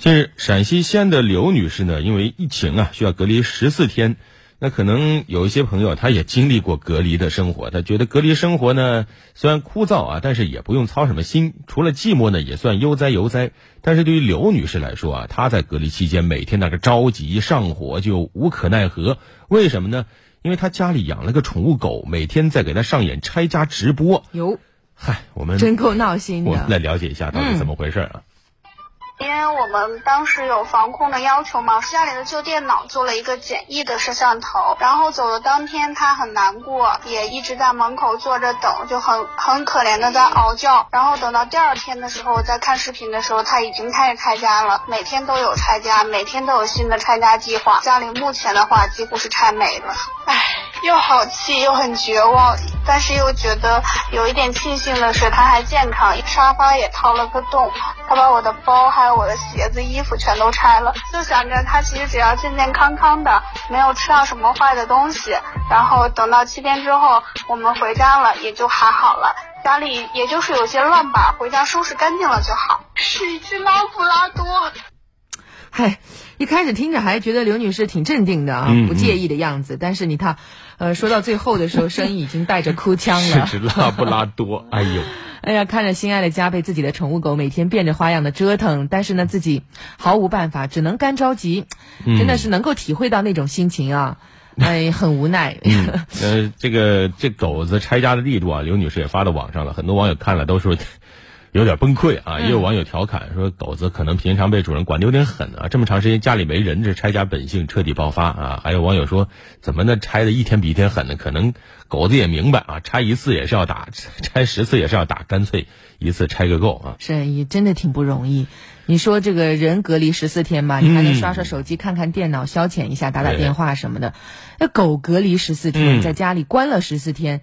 近日，陕西西安的刘女士呢，因为疫情啊，需要隔离十四天。那可能有一些朋友，他也经历过隔离的生活，他觉得隔离生活呢，虽然枯燥啊，但是也不用操什么心，除了寂寞呢，也算悠哉悠哉。但是对于刘女士来说啊，她在隔离期间每天那个着急上火，就无可奈何。为什么呢？因为她家里养了个宠物狗，每天在给她上演拆家直播。哟，嗨，我们真够闹心的。我们来了解一下到底怎么回事啊？因为我们当时有防控的要求嘛，家里的旧电脑做了一个简易的摄像头，然后走的当天他很难过，也一直在门口坐着等，就很很可怜的在嗷叫。然后等到第二天的时候，在看视频的时候，他已经开始拆家了，每天都有拆家，每天都有新的拆家计划。家里目前的话几乎是拆没了，唉，又好气又很绝望，但是又觉得有一点庆幸的是他还健康，沙发也掏了个洞，他把我的包还有。我的鞋子、衣服全都拆了，就想着他其实只要健健康康的，没有吃到什么坏的东西，然后等到七天之后我们回家了，也就还好了。家里也就是有些乱吧，回家收拾干净了就好。是一只拉布拉多。嗨，一开始听着还觉得刘女士挺镇定的啊，不介意的样子，但是你看，呃，说到最后的时候，声音已经带着哭腔了。是只拉布拉多，哎呦。哎呀，看着心爱的家被自己的宠物狗每天变着花样的折腾，但是呢，自己毫无办法，只能干着急，真的是能够体会到那种心情啊，哎，很无奈。呃，这个这狗子拆家的力度啊，刘女士也发到网上了，很多网友看了都说。有点崩溃啊！也有网友调侃说，狗子可能平常被主人管的有点狠啊，这么长时间家里没人，这拆家本性彻底爆发啊！还有网友说，怎么那拆的一天比一天狠呢？可能狗子也明白啊，拆一次也是要打，拆十次也是要打，干脆一次拆个够啊！是，也真的挺不容易。你说这个人隔离十四天吧，你还能刷刷手机、看看电脑、消遣一下、打打电话什么的。那狗隔离十四天，在家里关了十四天，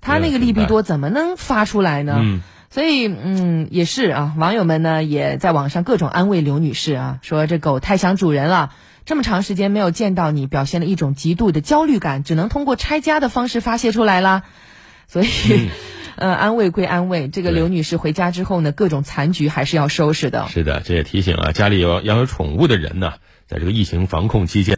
它那个利弊多怎么能发出来呢？所以，嗯，也是啊，网友们呢也在网上各种安慰刘女士啊，说这狗太想主人了，这么长时间没有见到你，表现了一种极度的焦虑感，只能通过拆家的方式发泄出来啦。所以，呃，安慰归安慰，这个刘女士回家之后呢，各种残局还是要收拾的。是的，这也提醒啊，家里有养有宠物的人呢，在这个疫情防控期间。